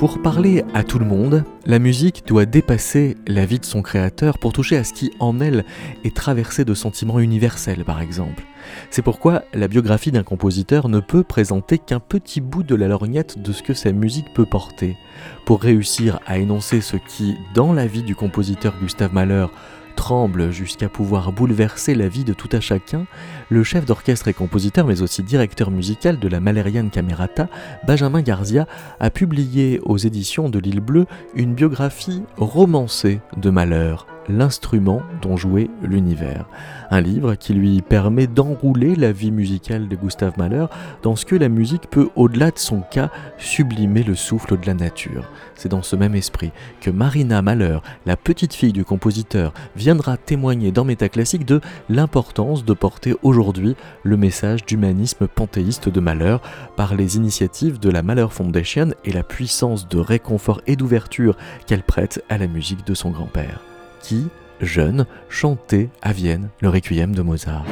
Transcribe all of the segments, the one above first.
Pour parler à tout le monde, la musique doit dépasser la vie de son créateur pour toucher à ce qui, en elle, est traversé de sentiments universels, par exemple. C'est pourquoi la biographie d'un compositeur ne peut présenter qu'un petit bout de la lorgnette de ce que sa musique peut porter. Pour réussir à énoncer ce qui, dans la vie du compositeur Gustave Mahler, tremble jusqu'à pouvoir bouleverser la vie de tout un chacun, le chef d'orchestre et compositeur, mais aussi directeur musical de la Malériane Camerata, Benjamin Garzia, a publié aux éditions de l'Île Bleue une biographie romancée de Malheur, l'instrument dont jouait l'univers. Un livre qui lui permet d'enrouler la vie musicale de Gustave Mahler dans ce que la musique peut, au-delà de son cas, sublimer le souffle de la nature. C'est dans ce même esprit que Marina Mahler, la petite fille du compositeur, viendra témoigner dans Métaclassique de l'importance de porter aujourd'hui le message d'humanisme panthéiste de Mahler par les initiatives de la Mahler Foundation et la puissance de réconfort et d'ouverture qu'elle prête à la musique de son grand-père qui, jeune, chantait à Vienne le requiem de Mozart.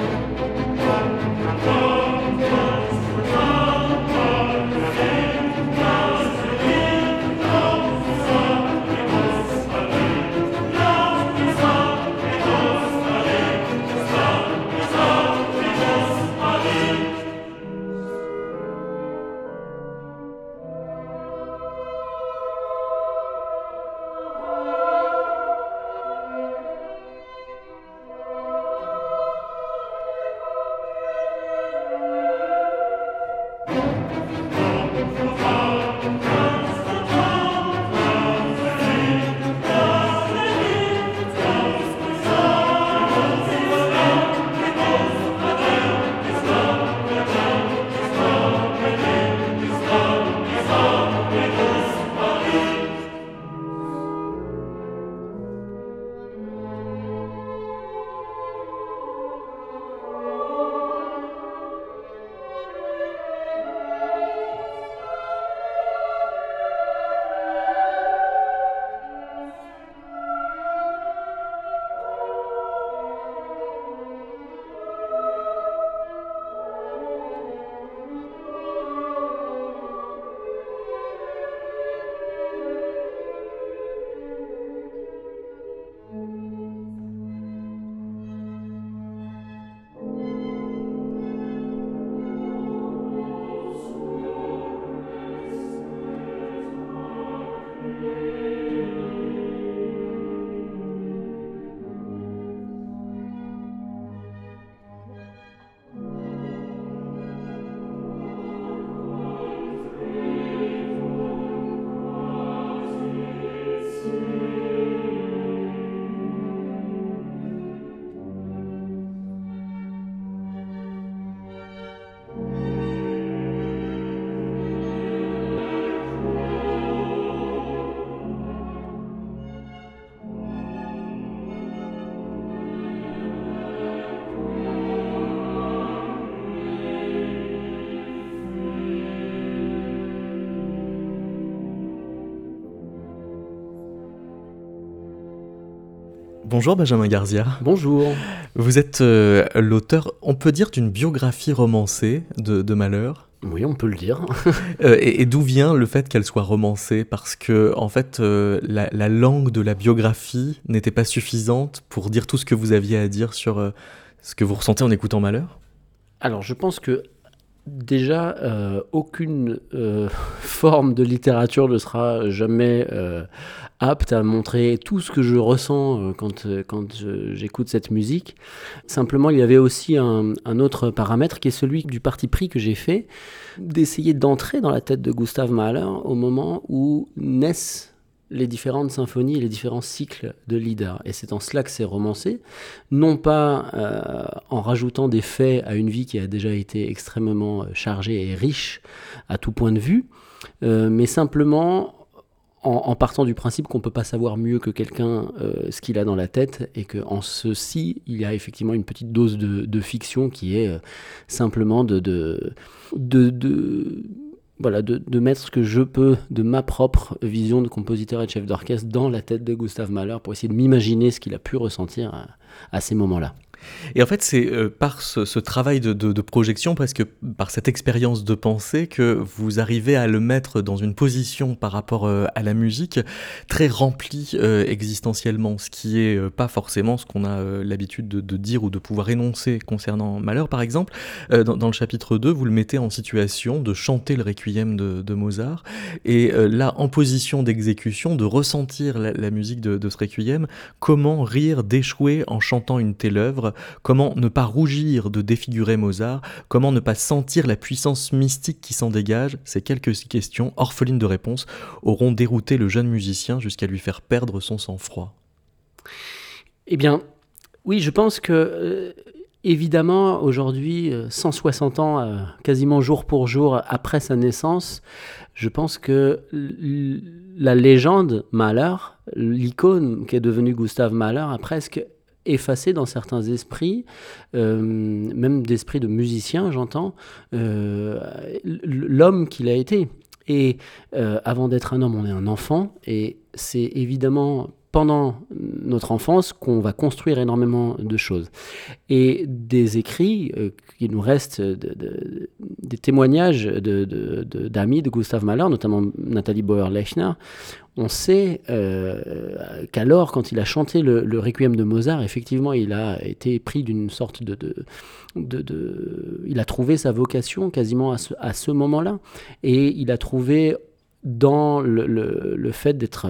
Bonjour Benjamin Garzia. Bonjour. Vous êtes euh, l'auteur, on peut dire, d'une biographie romancée de, de Malheur. Oui, on peut le dire. Euh, et, d'où vient le fait qu'elle soit romancée? Parce que, en fait, euh, la, la, langue de la biographie n'était pas suffisante pour dire tout ce que vous aviez à dire sur ce que vous ressentez en écoutant Malheur? Alors, je pense que déjà, euh, aucune euh, forme de littérature ne sera jamais euh, apte à montrer tout ce que je ressens quand, quand j'écoute cette musique. Simplement, il y avait aussi un, un, autre paramètre qui est celui du parti pris que j'ai fait, d'essayer d'entrer dans la tête de Gustave Mahler au moment où naissent les différentes symphonies et les différents cycles de Lieder. Et c'est en cela que c'est romancé, non pas euh, en rajoutant des faits à une vie qui a déjà été extrêmement euh, chargée et riche à tout point de vue, euh, mais simplement en, partant du principe qu'on ne peut pas savoir mieux que quelqu'un ce qu'il a dans la tête et qu'en ceci, il y a effectivement une petite dose de, fiction qui est simplement de voilà, de, mettre ce que je peux de ma propre vision de compositeur et de chef d'orchestre dans la tête de Gustave Mahler pour essayer de m'imaginer ce qu'il a pu ressentir à, à ces moments-là. Et en fait, c'est euh, par ce, travail de, projection, presque par cette expérience de pensée, que vous arrivez à le mettre dans une position par rapport euh, à la musique très remplie euh, existentiellement, ce qui est pas forcément ce qu'on a l'habitude de, dire ou de pouvoir énoncer concernant Malheur, par exemple. Dans, le chapitre 2, vous le mettez en situation de chanter le requiem de, Mozart, et là, en position d'exécution, de ressentir la, la musique de, ce requiem, comment rire d'échouer en chantant une telle œuvre comment ne pas rougir de défigurer Mozart, comment ne pas sentir la puissance mystique qui s'en dégage, ces quelques questions, orphelines de réponse, auront dérouté le jeune musicien jusqu'à lui faire perdre son sang-froid. Eh bien, oui, je pense que... Euh, évidemment, aujourd'hui, 160 euh, ans, euh, quasiment jour pour jour après sa naissance, je pense que la légende Mahler, l'icône qui est devenue Gustave Mahler, a presque effacé dans certains esprits, euh, même d'esprits de musiciens, j'entends, euh, l'homme qu'il a été. Et euh, avant d'être un homme, on est un enfant, et c'est évidemment pendant notre enfance qu'on va construire énormément de choses. Et des écrits qui nous restent, des témoignages d'amis de, de, Gustav Mahler, notamment Nathalie Bauer-Lechner, on sait euh, qu'alors, quand il a chanté le, Requiem de Mozart, effectivement, il a été pris d'une sorte de, de, Il a trouvé sa vocation quasiment à ce, à ce moment-là. Et il a trouvé dans le, le, fait d'être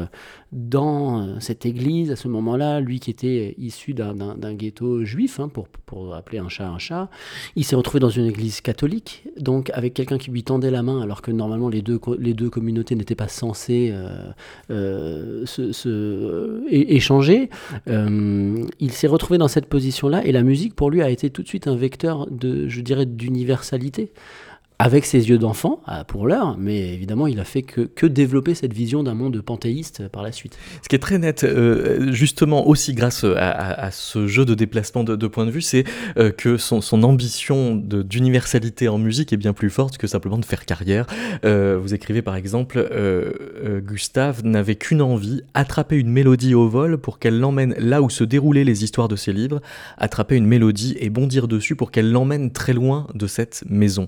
dans euh, cette église à ce moment-là, lui qui était issu d'un ghetto juif, hein, pour, pour, appeler un chat un chat, il s'est retrouvé dans une église catholique, donc avec quelqu'un qui lui tendait la main, alors que normalement les deux, les deux communautés n'étaient pas censées euh, euh, se, échanger. il s'est retrouvé dans cette position-là, et la musique pour lui a été tout de suite un vecteur de, je dirais, d'universalité avec ses yeux d'enfant, euh, pour l'heure, mais évidemment, il a fait que, développer cette vision d'un monde panthéiste par la suite. Ce qui est très net, euh, justement aussi grâce à, ce jeu de déplacement de, de point de vue, c'est euh, que son, son ambition d'universalité en musique est bien plus forte que simplement de faire carrière. vous écrivez par exemple, Gustave n'avait qu'une envie, attraper une mélodie au vol pour qu'elle l'emmène là où se déroulaient les histoires de ses livres, attraper une mélodie et bondir dessus pour qu'elle l'emmène très loin de cette maison.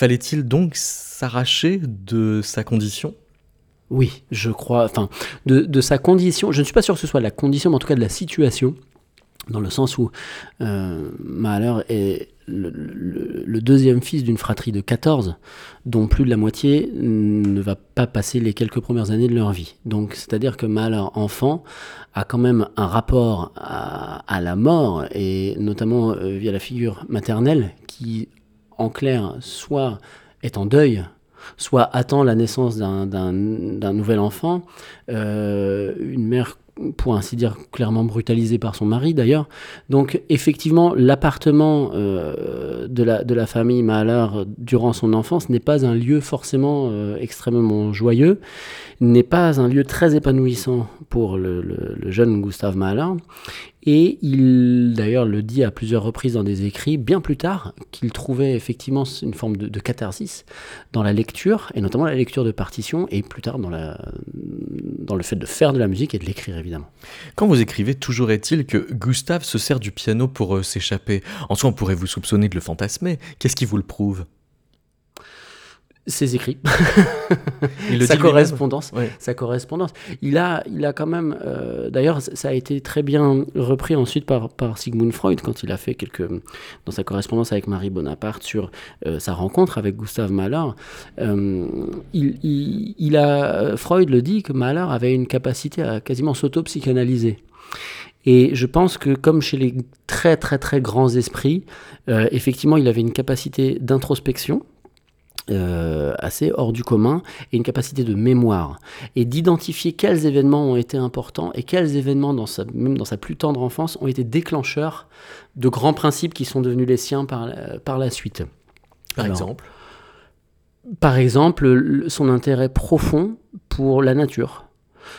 Fallait-il donc s'arracher de sa condition? Oui, je crois. Enfin, de, sa condition. Je ne suis pas sûr que ce soit la condition, mais en tout cas de la situation, dans le sens où euh, Mahler est le, deuxième fils d'une fratrie de 14, dont plus de la moitié ne va pas passer les quelques premières années de leur vie. Donc, c'est-à-dire que Mahler, enfant, a quand même un rapport à, la mort, et notamment euh, via la figure maternelle, qui en clair, soit est en deuil, soit attend la naissance d'un nouvel enfant, euh, une mère pour ainsi dire clairement brutalisée par son mari d'ailleurs. Donc effectivement, l'appartement euh, de, la, famille Mahler durant son enfance n'est pas un lieu forcément euh, extrêmement joyeux, n'est pas un lieu très épanouissant pour le, jeune Gustave Mahler. Et il, d'ailleurs, le dit à plusieurs reprises dans des écrits, bien plus tard, qu'il trouvait effectivement une forme de, catharsis dans la lecture, et notamment la lecture de partitions, et plus tard dans, le fait de faire de la musique et de l'écrire, évidemment. Quand vous écrivez, toujours est-il que Gustave se sert du piano pour euh, s'échapper. En soi, on pourrait vous soupçonner de le fantasmer. Qu'est-ce qui vous le prouve? Ses écrits, sa correspondance, sa correspondance. Il a, il a quand même, euh, d'ailleurs, ça a été très bien repris ensuite par, par Sigmund Freud quand il a fait quelques, dans sa correspondance avec Marie Bonaparte sur euh, sa rencontre avec Gustave Mahler. Euh, il, il, a, Freud le dit que Mahler avait une capacité à quasiment s'auto-psychanalyser. Et je pense que comme chez les très très très grands esprits, effectivement, il avait une capacité d'introspection euh, assez hors du commun et une capacité de mémoire et d'identifier quels événements ont été importants et quels événements, dans sa, même dans sa plus tendre enfance, ont été déclencheurs de grands principes qui sont devenus les siens par, la, par la suite. Par exemple Par exemple, son intérêt profond pour la nature,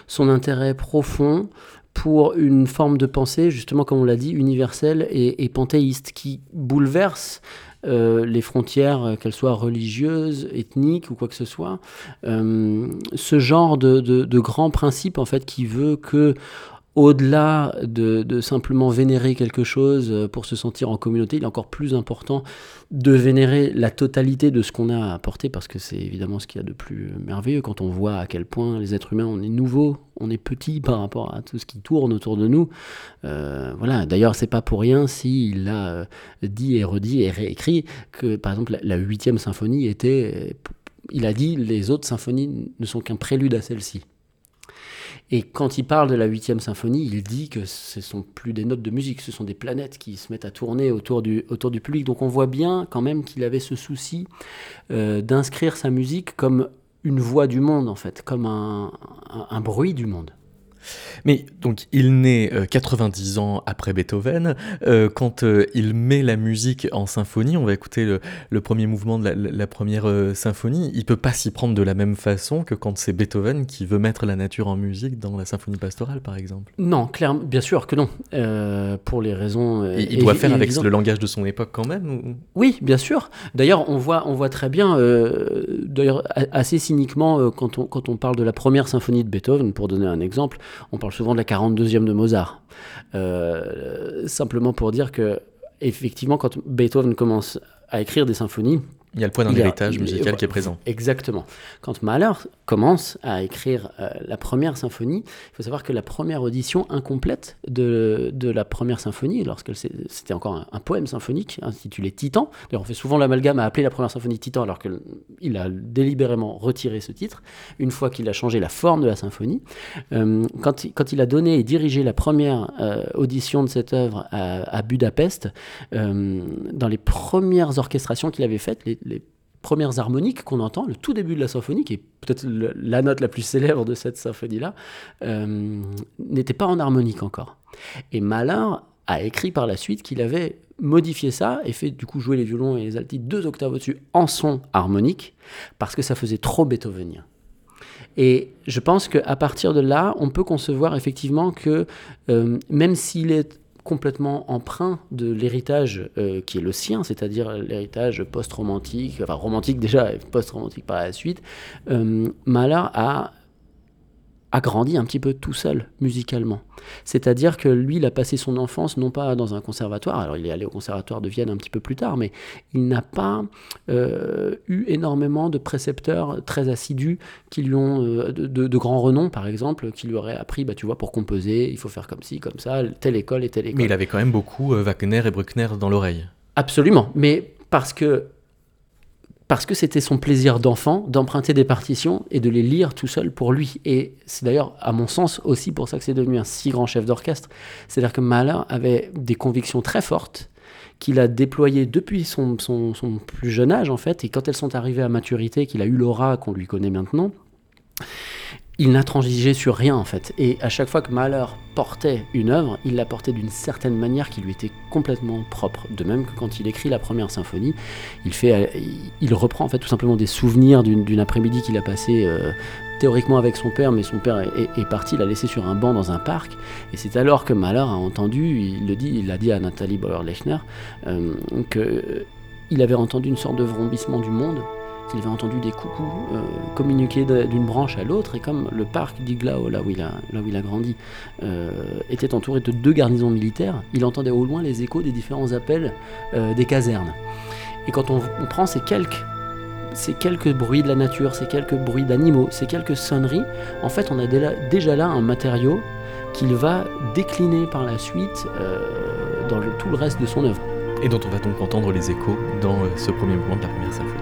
son intérêt profond pour une forme de pensée, justement comme on l'a dit, universelle et, et panthéiste, qui bouleverse les frontières, qu'elles soient religieuses, ethniques ou quoi que ce soit. ce genre de, de, de grand principe en fait qui veut que au-delà de, simplement vénérer quelque chose euh, pour se sentir en communauté, il est encore plus important de vénérer la totalité de ce qu'on a apporté, parce que c'est évidemment ce qu'il y a de plus merveilleux quand on voit à quel point les êtres humains, on est nouveaux, on est petits par rapport à tout ce qui tourne autour de nous. Euh, voilà. D'ailleurs, c'est pas pour rien s'il a euh, dit et redit et réécrit que, par exemple, la huitième symphonie était, il a dit, les autres symphonies ne sont qu'un prélude à celle-ci. Et quand il parle de la huitième symphonie, il dit que ce sont plus des notes de musique, ce sont des planètes qui se mettent à tourner autour du, autour du public. Donc on voit bien quand même qu'il avait ce souci euh, d'inscrire sa musique comme une voix du monde, en fait, comme un bruit du monde. Mais donc il naît 90 euh, ans après Beethoven. Euh, quand euh, il met la musique en symphonie, on va écouter le, premier mouvement de la, première symphonie. Il peut pas s'y prendre de la même façon que quand c'est Beethoven qui veut mettre la nature en musique dans la symphonie pastorale, par exemple. Non, clairement, bien sûr que non. pour les raisons. il doit faire avec le langage de son époque quand même. Oui, bien sûr. D'ailleurs, on voit, on voit très bien. D'ailleurs, assez cyniquement, quand on quand on parle de la première symphonie de Beethoven, pour donner un exemple on parle souvent de la 42e de Mozart. Euh, simplement pour dire que, effectivement, quand Beethoven commence à écrire des symphonies, il y a le point d'un héritage musical qui est présent. Exactement. Quand Mahler commence à écrire euh, la première symphonie, il faut savoir que la première audition incomplète de, de la première symphonie, lorsque c'était encore un, poème symphonique intitulé Titan, d'ailleurs on fait souvent l'amalgame à appeler la première symphonie Titan alors qu'il a délibérément retiré ce titre, une fois qu'il a changé la forme de la symphonie. Euh, quand, quand, il a donné et dirigé la première euh, audition de cette œuvre à, Budapest, dans les premières orchestrations qu'il avait faites, les, les premières harmoniques qu'on entend, le tout début de la symphonie, qui est peut-être la note la plus célèbre de cette symphonie-là, euh, n'était pas en harmonique encore. Et Mahler a écrit par la suite qu'il avait modifié ça et fait du coup jouer les violons et les altides deux octaves au-dessus en son harmonique, parce que ça faisait trop beethovenien. Et je pense qu'à partir de là, on peut concevoir effectivement que euh, même s'il est complètement emprunt de l'héritage euh, qui est le sien, c'est-à-dire l'héritage post-romantique, enfin romantique déjà, post-romantique par la suite, euh, Mahler a a grandi un petit peu tout seul musicalement. C'est-à-dire que lui, il a passé son enfance non pas dans un conservatoire, alors il est allé au conservatoire de Vienne un petit peu plus tard, mais il n'a pas euh, eu énormément de précepteurs très assidus qui lui ont, euh, de, de, grands renom par exemple, qui lui auraient appris, bah, tu vois, pour composer, il faut faire comme ci, comme ça, telle école et telle école. Mais il avait quand même beaucoup euh, Wagner et Bruckner dans l'oreille. Absolument, mais parce que parce que c'était son plaisir d'enfant d'emprunter des partitions et de les lire tout seul pour lui. Et c'est d'ailleurs, à mon sens, aussi pour ça que c'est devenu un si grand chef d'orchestre. C'est-à-dire que Mahler avait des convictions très fortes qu'il a déployées depuis son, son, son, plus jeune âge, en fait, et quand elles sont arrivées à maturité, qu'il a eu l'aura qu'on lui connaît maintenant, il n'a transigé sur rien en fait. Et à chaque fois que Mahler portait une œuvre, il la portait d'une certaine manière qui lui était complètement propre. De même que quand il écrit la première symphonie, il, fait, il reprend en fait tout simplement des souvenirs d'une après-midi qu'il a passé euh, théoriquement avec son père, mais son père est, parti, l'a laissé sur un banc dans un parc. Et c'est alors que Mahler a entendu, il le dit, il l'a dit à Nathalie Bauer-Lechner, euh, qu'il avait entendu une sorte de vrombissement du monde il avait entendu des coucous euh, communiquer d'une branche à l'autre, et comme le parc d'Iglao, là, où il a, grandi, euh, était entouré de deux garnisons militaires, il entendait au loin les échos des différents appels euh, des casernes. Et quand on, prend ces quelques, ces quelques bruits de la nature, ces quelques bruits d'animaux, ces quelques sonneries, en fait, on a déjà là un matériau qu'il va décliner par la suite dans tout le reste de son œuvre. Et dont on va donc entendre les échos dans ce premier mouvement de la première symphonie.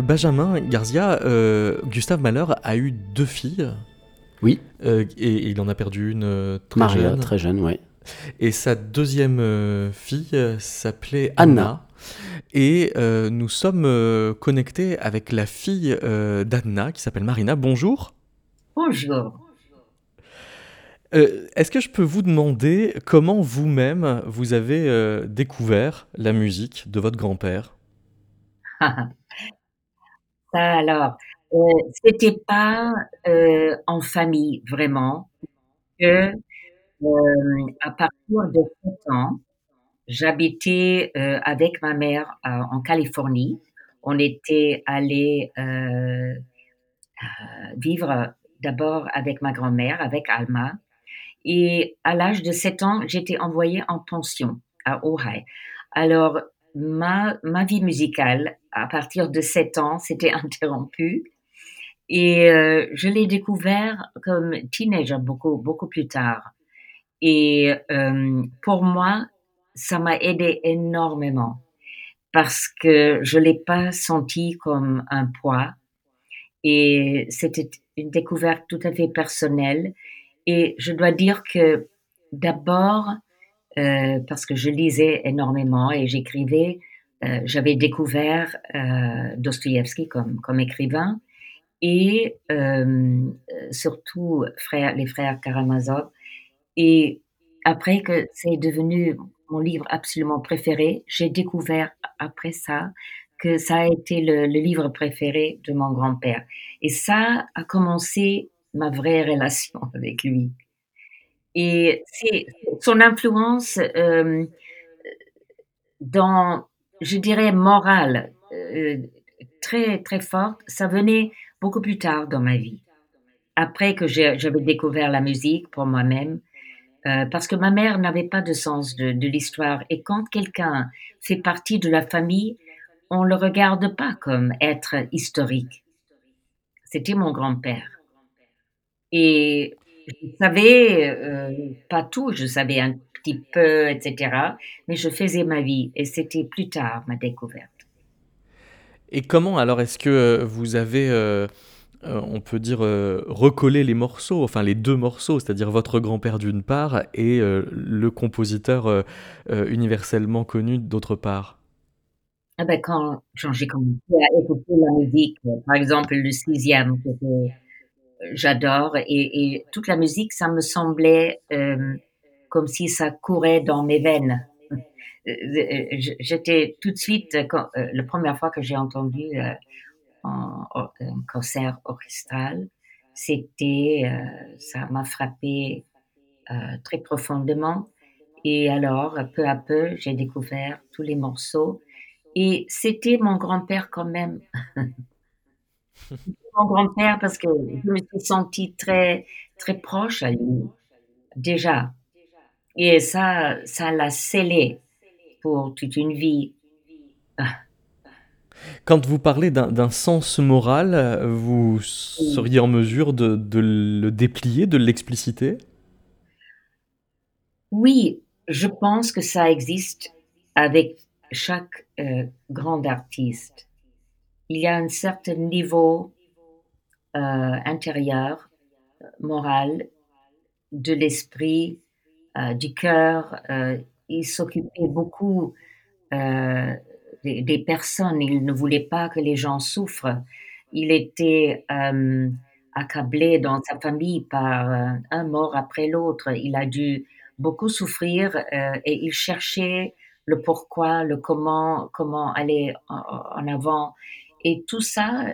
Benjamin Garzia, euh, Gustave Mahler a eu deux filles. Oui. Euh, et, il en a perdu une euh, très Maria, jeune. très jeune, oui. Et sa deuxième fille s'appelait Anna. Et nous sommes connectés avec la fille d'Anna qui s'appelle Marina. Bonjour. Bonjour. Est-ce que je peux vous demander comment vous-même vous avez découvert la musique de votre grand-père? Ça alors, euh, c'était pas, euh, en famille vraiment que, euh, à partir de 7 ans, j'habitais, euh, avec ma mère, en Californie. On était allé vivre d'abord avec ma grand-mère, avec Alma et à l'âge de 7 ans, j'étais envoyée en pension à Ojai. Alors ma, ma vie musicale, à partir de 7 ans, s'était interrompue. Et euh, je l'ai découvert comme teenager beaucoup, beaucoup plus tard. Et euh, pour moi, ça m'a aidé énormément parce que je l'ai pas senti comme un poids. Et c'était une découverte tout à fait personnelle. Et je dois dire que d'abord, euh, parce que je lisais énormément et j'écrivais. Euh, j'avais découvert euh, Dostoïevski comme, comme écrivain et euh, surtout frère, les frères Karamazov. Et après que c'est devenu mon livre absolument préféré, j'ai découvert après ça que ça a été le, le livre préféré de mon grand-père. Et ça a commencé ma vraie relation avec lui. Et c'est son influence euh, dans, je dirais, morale, euh, très, très forte, ça venait beaucoup plus tard dans ma vie. Après que j'avais découvert la musique pour moi-même, euh, parce que ma mère n'avait pas de sens de, de l'histoire. Et quand quelqu'un fait partie de la famille, on le regarde pas comme être historique. C'était mon grand-père. Et je savais euh, pas tout, je savais un petit peu, etc. Mais je faisais ma vie et c'était plus tard ma découverte. Et comment alors est-ce que euh, vous avez, euh, euh, on peut dire, recollé les morceaux, enfin les deux morceaux, c'est-à-dire votre grand-père d'une part et le compositeur universellement connu d'autre part? Ah ben quand, j'ai commencé à écouter la musique, par exemple le sixième que j'adore et, et, toute la musique, ça me semblait euh, comme si ça courait dans mes veines. J'étais tout de suite, euh, la première fois que j'ai entendu euh, en, un concert orchestral, c'était, euh, ça m'a frappé euh, très profondément. Et alors, peu à peu, j'ai découvert tous les morceaux et c'était mon grand-père quand même. mon grand-père parce que je me suis sentie très, très proche à lui, déjà. Et ça, ça l'a scellé pour toute une vie. Quand vous parlez d'un sens moral, vous seriez en mesure de, de le déplier, de l'expliciter? Oui, je pense que ça existe avec chaque euh, grand artiste. Il y a un certain niveau euh, intérieur, moral, de l'esprit, euh, du cœur. Euh, il s'occupait beaucoup euh, des, personnes. Il ne voulait pas que les gens souffrent. Il était euh, accablé dans sa famille par euh, un mort après l'autre. Il a dû beaucoup souffrir euh, et il cherchait le pourquoi, le comment, comment aller en, avant. Et tout ça,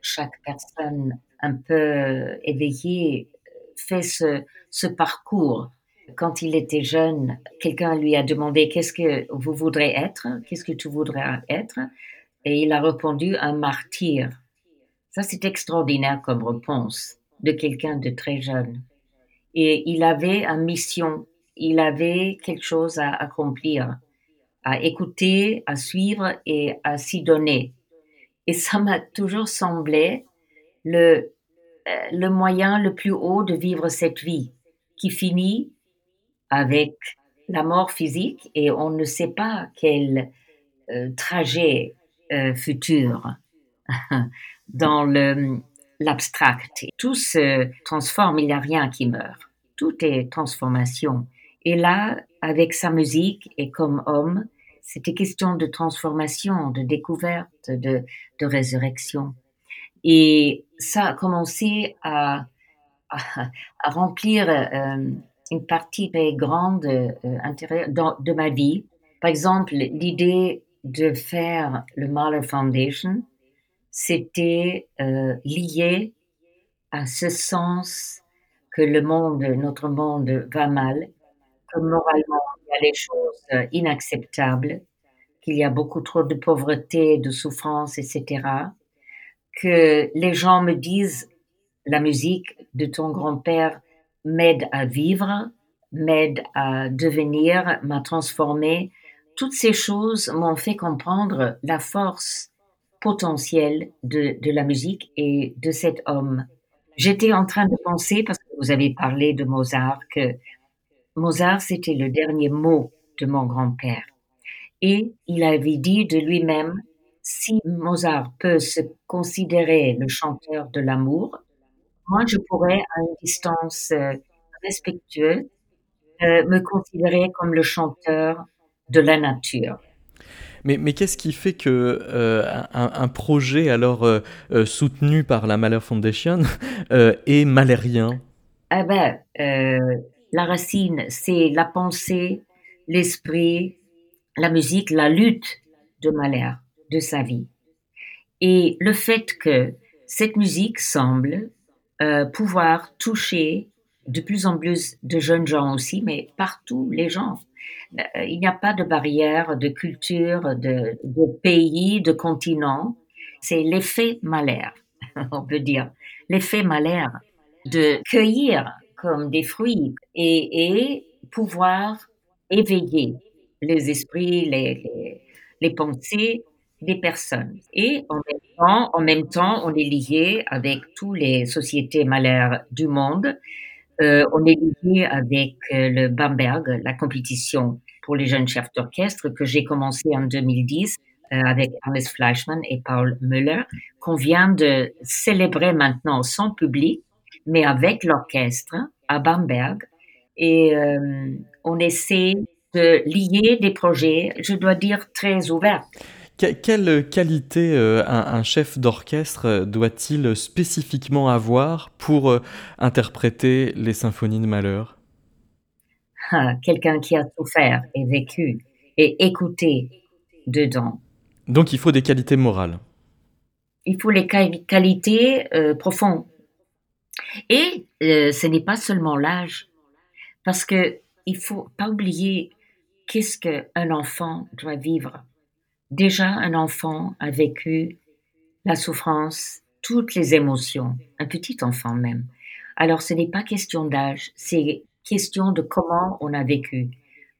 chaque personne un peu éveillée fait ce, ce parcours quand il était jeune, quelqu'un lui a demandé qu'est-ce que vous voudrez être, qu'est-ce que tu voudrais être, et il a répondu un martyr. Ça, c'est extraordinaire comme réponse de quelqu'un de très jeune. Et il avait une mission, il avait quelque chose à accomplir, à écouter, à suivre et à s'y donner. Et ça m'a toujours semblé le, euh, le moyen le plus haut de vivre cette vie qui finit avec la mort physique et on ne sait pas quel euh, trajet euh, futur dans l'abstract. Tout se transforme, il n'y a rien qui meurt. Tout est transformation. Et là, avec sa musique et comme homme, c'était question de transformation, de découverte, de, de résurrection. Et ça a commencé à, à, remplir euh, une partie très grande euh, de ma vie. Par exemple, l'idée de faire le Mahler Foundation, c'était euh, lié à ce sens que le monde, notre monde va mal, que moralement a des choses euh, inacceptables, qu'il y a beaucoup trop de pauvreté, de souffrance, etc. Que les gens me disent la musique de ton grand-père m'aide à vivre, m'aide à devenir, m'a transformé. Toutes ces choses m'ont fait comprendre la force potentielle de, de la musique et de cet homme. J'étais en train de penser, parce que vous avez parlé de Mozart, que Mozart, c'était le dernier mot de mon grand-père. Et il avait dit de lui-même, si Mozart peut se considérer le chanteur de l'amour, moi, je pourrais, à une distance euh, respectueuse, euh, me considérer comme le chanteur de la nature. Mais, mais qu'est-ce qui fait que euh, un, projet alors soutenu par la Mahler Foundation est malérien? Eh ben, la racine, c'est la pensée, l'esprit, la musique, la lutte de Mahler, de sa vie. Et le fait que cette musique semble euh, pouvoir toucher de plus en plus de jeunes gens aussi, mais partout les gens. Euh, il n'y a pas de barrière de culture, de, pays, de continent. C'est l'effet malaire, on peut dire. L'effet malaire de cueillir comme des fruits et, pouvoir éveiller les esprits, les, les pensées des personnes. Et en même temps, en même temps, on est lié avec toutes les sociétés malaires du monde. Euh, on est lié avec euh, le Bamberg, la compétition pour les jeunes chefs d'orchestre que j'ai commencé en 2010 euh, avec Alice Fleischmann et Paul Müller, qu'on vient de célébrer maintenant sans public, mais avec l'orchestre à Bamberg. Et euh, on essaie de lier des projets, je dois dire, très ouverts quelle qualité euh, un, chef d'orchestre euh, doit-il spécifiquement avoir pour euh, interpréter les symphonies de Malheur? Ah, Quelqu'un qui a souffert et vécu et écouté dedans. Donc il faut des qualités morales. Il faut les qualités profondes. Et ce n'est pas seulement l'âge, parce que il faut pas oublier qu'est-ce qu'un enfant doit vivre Déjà, un enfant a vécu la souffrance, toutes les émotions, un petit enfant même. Alors, ce n'est pas question d'âge, c'est question de comment on a vécu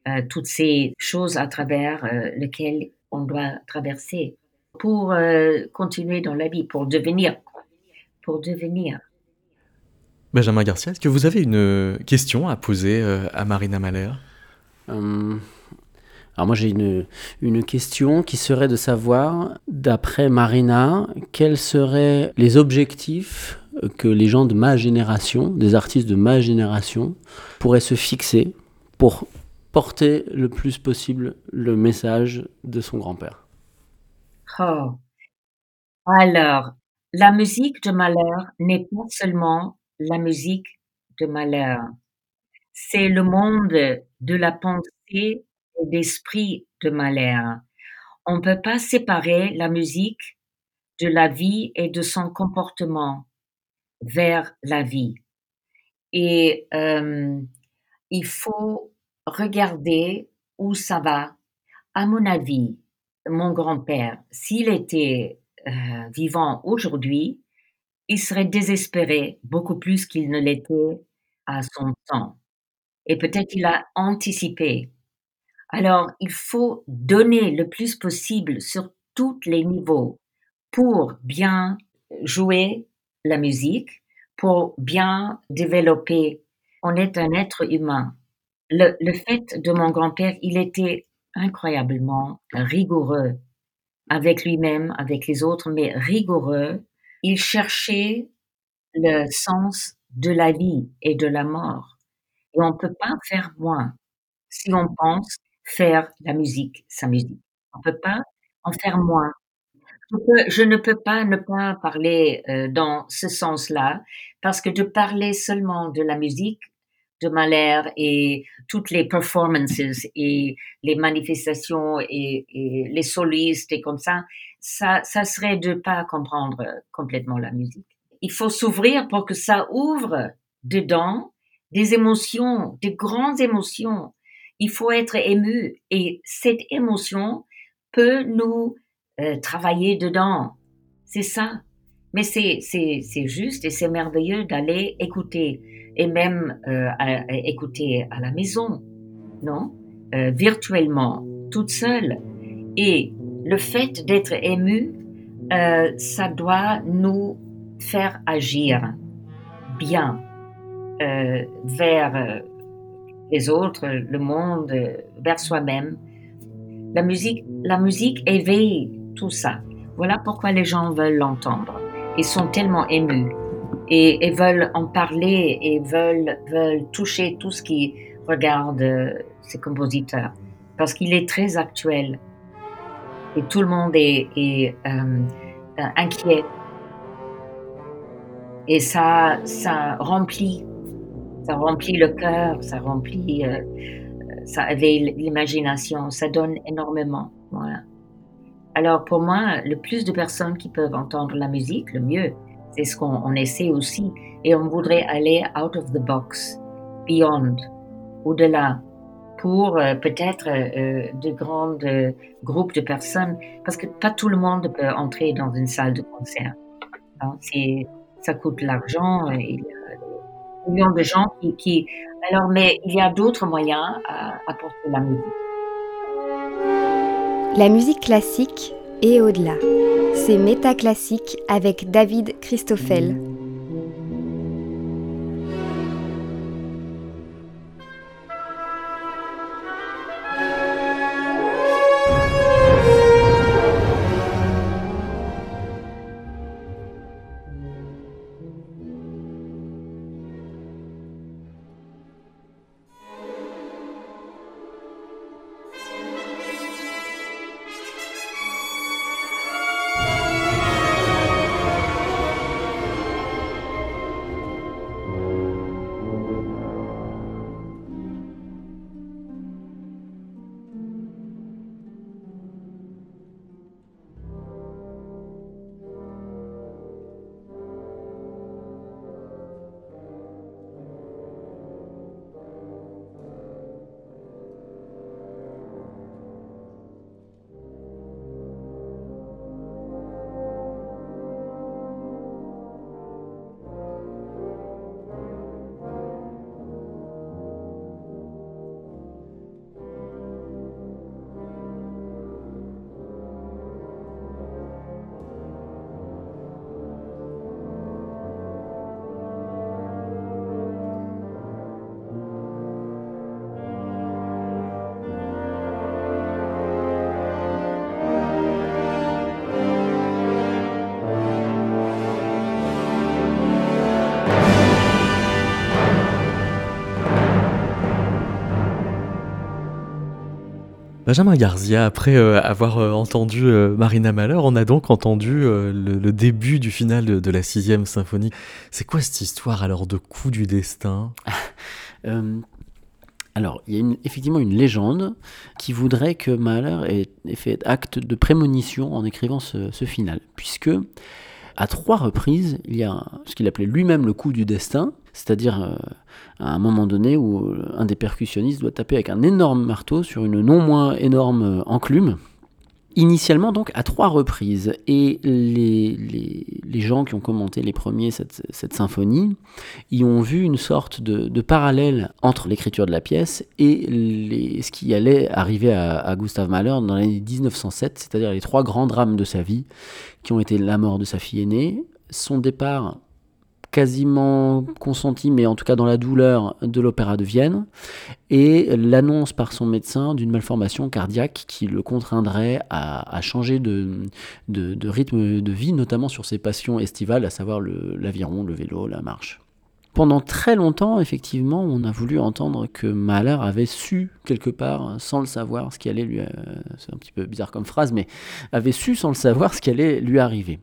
euh, toutes ces choses à travers euh, lesquelles on doit traverser pour euh, continuer dans la vie, pour devenir, pour devenir. Benjamin Garcia, est-ce que vous avez une question à poser à Marina Mahler? Alors moi j'ai une, une question qui serait de savoir, d'après Marina, quels seraient les objectifs que les gens de ma génération, des artistes de ma génération, pourraient se fixer pour porter le plus possible le message de son grand-père? Oh. Alors, la musique de Mahler n'est pas seulement la musique de Mahler. C'est le monde de la pensée et d'esprit de Mahler. On ne peut pas séparer la musique de la vie et de son comportement vers la vie. Et euh, il faut regarder où ça va. À mon avis, mon grand-père, s'il était euh, vivant aujourd'hui, il serait désespéré beaucoup plus qu'il ne l'était à son temps. Et peut-être il a anticipé. Alors, il faut donner le plus possible sur tous les niveaux pour bien jouer la musique, pour bien développer. On est un être humain. Le, le fait de mon grand-père, il était incroyablement rigoureux avec lui-même, avec les autres, mais rigoureux. Il cherchait le sens de la vie et de la mort. Et on ne peut pas faire moins si on pense faire la musique, sa musique. On ne peut pas en faire moins. Je, ne peux pas ne pas parler euh, dans ce sens-là, parce que de parler seulement de la musique de Mahler et toutes les performances et les manifestations et, les solistes et comme ça, ça, ça serait de pas comprendre complètement la musique. Il faut s'ouvrir pour que ça ouvre dedans des émotions, des grandes émotions. Il faut être ému et cette émotion peut nous euh, travailler dedans. C'est ça. Mais c'est, c'est, c'est juste et c'est merveilleux d'aller écouter et même euh, à, écouter à la maison, non? Euh, Virtuellement, toute seule. Et le fait d'être ému, euh, ça doit nous faire agir bien euh, vers les autres, le monde, vers soi-même. La musique, la musique éveille tout ça. Voilà pourquoi les gens veulent l'entendre. Ils sont tellement émus et, veulent en parler et veulent, veulent toucher tout ce qui regarde euh, ces compositeurs parce qu'il est très actuel et tout le monde est, est euh, inquiet et ça, ça remplit, ça remplit le cœur, ça remplit, euh, ça éveille l'imagination, ça donne énormément. Voilà. Alors pour moi, le plus de personnes qui peuvent entendre la musique, le mieux. C'est ce qu'on essaie aussi. Et on voudrait aller out of the box, beyond, au-delà, pour euh, peut-être euh, de grands euh, groupes de personnes, parce que pas tout le monde peut entrer dans une salle de concert. Hein, ça coûte l'argent. Il y a des millions de gens qui, qui... Alors, mais il y a d'autres moyens à apporter la musique. La musique classique et au-delà. C'est Métaclassique avec David Christoffel. Benjamin Garzia, après euh, avoir euh, entendu euh, Marina Malheur, on a donc entendu le, début du final de, la sixième symphonie. C'est quoi cette histoire alors de coup du destin? Alors, il y a effectivement une légende qui voudrait que Mahler ait, fait acte de prémonition en écrivant ce, ce final, puisque à trois reprises, il y a ce qu'il appelait lui-même le coup du destin, c'est-à-dire à un moment donné où un des percussionnistes doit taper avec un énorme marteau sur une non moins énorme enclume. Initialement donc à trois reprises. Et les, les, gens qui ont commenté les premiers cette, cette, symphonie y ont vu une sorte de, parallèle entre l'écriture de la pièce et les, ce qui allait arriver à, à Gustav Mahler dans l'année 1907, c'est-à-dire les trois grands drames de sa vie, qui ont été la mort de sa fille aînée, son départ quasiment consenti, mais en tout cas dans la douleur de l'Opéra de Vienne, et l'annonce par son médecin d'une malformation cardiaque qui le contraindrait à, changer de, de, rythme de vie, notamment sur ses passions estivales, à savoir l'aviron, le, vélo, la marche. Pendant très longtemps, effectivement, on a voulu entendre que Mahler avait su quelque part, sans le savoir, ce qui allait lui... Euh, c'est un petit peu bizarre comme phrase, mais avait su sans le savoir ce qui allait lui arriver.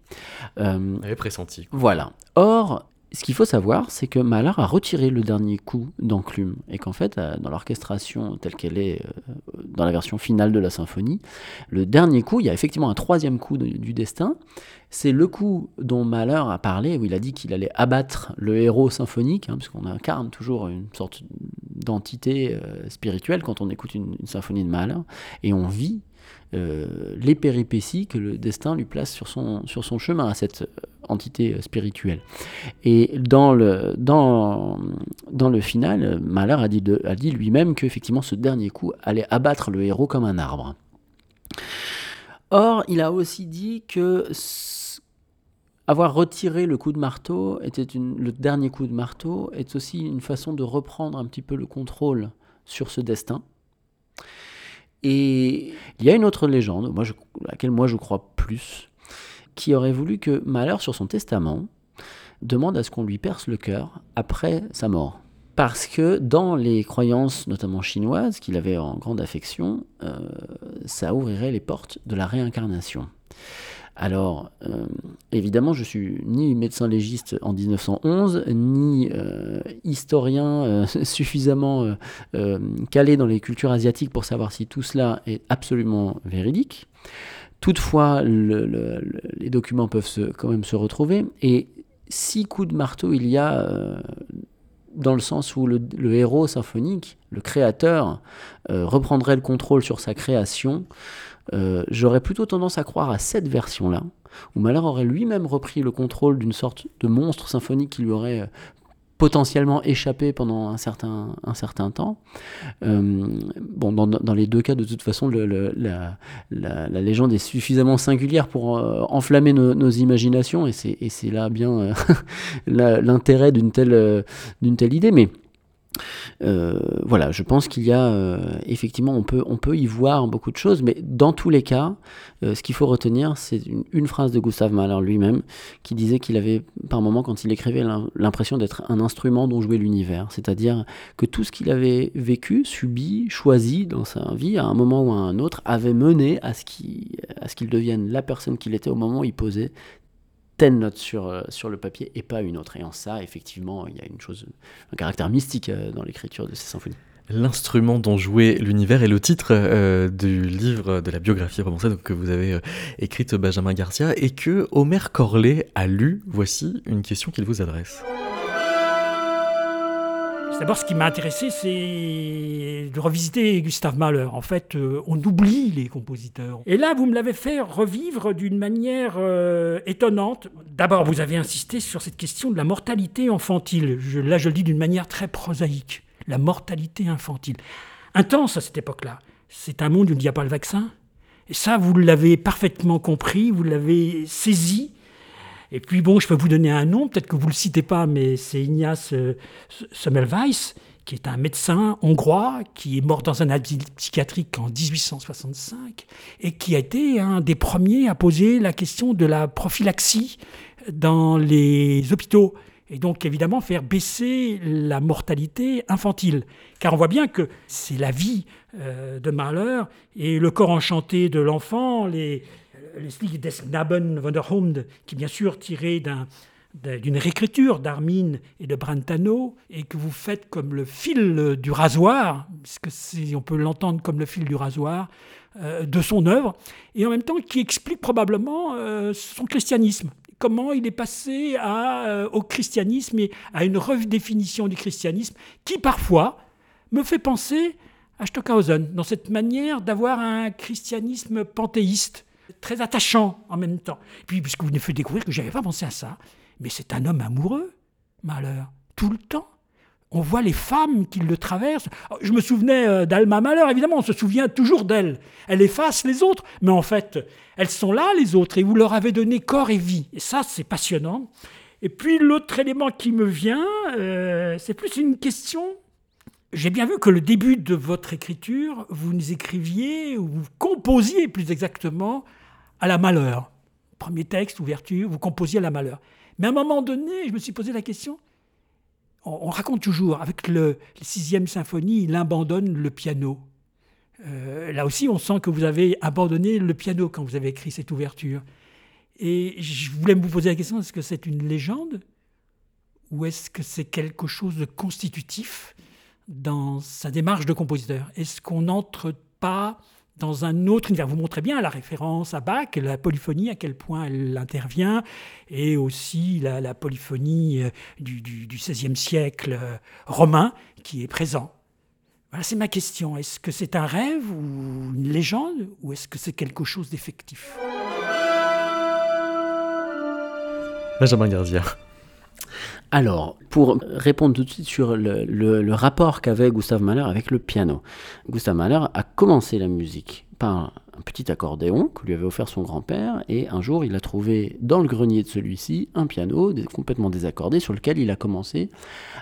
Euh, avait pressenti. Voilà. Or, ce qu'il faut savoir, c'est que Mahler a retiré le dernier coup d'enclume et qu'en fait, euh, dans l'orchestration telle qu'elle est euh, dans la version finale de la symphonie, le dernier coup, il y a effectivement un troisième coup du destin. C'est le coup dont Mahler a parlé, où il a dit qu'il allait abattre le héros symphonique, hein, puisqu'on incarne toujours une sorte d'entité euh, spirituelle quand on écoute une, symphonie de Mahler, et on vit les péripéties que le destin lui place sur son, sur son chemin à cette entité euh, spirituelle. Et dans le, dans, dans le final, Mahler a dit, dit lui-même qu'effectivement ce dernier coup allait abattre le héros comme un arbre. Or, il a aussi dit que avoir retiré le coup de marteau était le dernier coup de marteau est aussi une façon de reprendre un petit peu le contrôle sur ce destin et il y a une autre légende, moi à laquelle moi je crois plus, qui aurait voulu que Malheur, sur son testament, demande à ce qu'on lui perce le cœur après sa mort. Parce que dans les croyances, notamment chinoises, qu'il avait en grande affection, euh, ça ouvrirait les portes de la réincarnation. Alors, euh, évidemment, je suis ni médecin légiste en 1911, ni euh, historien suffisamment calé dans les cultures asiatiques pour savoir si tout cela est absolument véridique. Toutefois, les documents peuvent quand même se retrouver. Et six coups de marteau il y a dans le sens où le, héros symphonique, le créateur, reprendrait le contrôle sur sa création euh, j'aurais plutôt tendance à croire à cette version-là, où Mahler aurait lui-même repris le contrôle d'une sorte de monstre symphonique qui lui aurait euh, potentiellement échappé pendant un certain, un certain temps. Euh, bon, dans, les deux cas, de toute façon, la, légende est suffisamment singulière pour enflammer nos, imaginations, et c'est là bien l'intérêt d'une telle, d'une telle idée. Mais euh, voilà, je pense qu'il y a euh, effectivement, on peut, y voir beaucoup de choses, mais dans tous les cas, euh, ce qu'il faut retenir, c'est une, phrase de Gustav Mahler lui-même qui disait qu'il avait par moment, quand il écrivait, l'impression d'être un instrument dont jouait l'univers, c'est-à-dire que tout ce qu'il avait vécu, subi, choisi dans sa vie, à un moment ou à un autre, avait mené à ce qu'il devienne la personne qu'il était au moment où il posait telle note sur, euh, sur le papier et pas une autre. Et en ça, effectivement, il y a une chose, un caractère mystique euh, dans l'écriture de ces symphonies. L'instrument dont jouait l'univers est le titre euh, du livre de la biographie romancée que vous avez écrite Benjamin Garcia et que Omer Corlet a lu. Voici une question qu'il vous adresse. D'abord, ce qui m'a intéressé, c'est de revisiter Gustave Mahler. En fait, euh, on oublie les compositeurs. Et là, vous me l'avez fait revivre d'une manière euh, étonnante. D'abord, vous avez insisté sur cette question de la mortalité infantile. là, je le dis d'une manière très prosaïque. La mortalité infantile. Intense à cette époque-là. C'est un monde où il n'y a pas le vaccin. Et ça, vous l'avez parfaitement compris, vous l'avez saisi. Et puis bon, je peux vous donner un nom, peut-être que vous ne le citez pas, mais c'est Ignace euh, Semmelweis, qui est un médecin hongrois, qui est mort dans un asile psychiatrique en 1865, et qui a été un des premiers à poser la question de la prophylaxie dans les hôpitaux. et donc évidemment faire baisser la mortalité infantile. Car on voit bien que c'est la vie euh, de Mahler et le corps enchanté de l'enfant, les, les des Knaben von der Hund, qui bien sûr tiré d'une réécriture d'Armin et de Brentano, et que vous faites comme le fil du rasoir, puisque on peut l'entendre comme le fil du rasoir, euh, de son œuvre, et en même temps qui explique probablement euh, son christianisme. Comment il est passé euh, au christianisme et à une redéfinition du christianisme qui parfois me fait penser à Stockhausen, dans cette manière d'avoir un christianisme panthéiste, très attachant en même temps. Puis, puisque vous venez de découvrir que je n'avais pas pensé à ça, mais c'est un homme amoureux, malheur, tout le temps on voit les femmes qui le traversent. Je me souvenais euh, d'Alma Malheur, évidemment, on se souvient toujours d'elle. Elle efface les autres, mais en fait, elles sont là, les autres, et vous leur avez donné corps et vie. Et ça, c'est passionnant. Et puis l'autre élément qui me vient, euh, c'est plus une question. J'ai bien vu que le début de votre écriture, vous nous écriviez, ou vous composiez plus exactement, à la malheur. Premier texte, ouverture, vous composiez à la malheur. Mais à un moment donné, je me suis posé la question, on, raconte toujours, avec le, sixième symphonie, il abandonne le piano. Euh, là aussi, on sent que vous avez abandonné le piano quand vous avez écrit cette ouverture. Et je voulais vous poser la question, est-ce que c'est une légende ou est-ce que c'est quelque chose de constitutif dans sa démarche de compositeur? Est-ce qu'on n'entre pas dans un autre univers. Vous montrez bien la référence à Bach, la polyphonie, à quel point elle intervient, et aussi la, polyphonie euh, du, XVIe siècle euh, romain qui est présent. Voilà, c'est ma question. Est-ce que c'est un rêve ou une légende, ou est-ce que c'est quelque chose d'effectif? Benjamin Gardia. Alors, pour répondre tout de suite sur le, rapport qu'avait Gustave Mahler avec le piano. Gustave Mahler a commencé la musique par un petit accordéon que lui avait offert son grand-père, et un jour il a trouvé dans le grenier de celui-ci un piano complètement désaccordé sur lequel il a commencé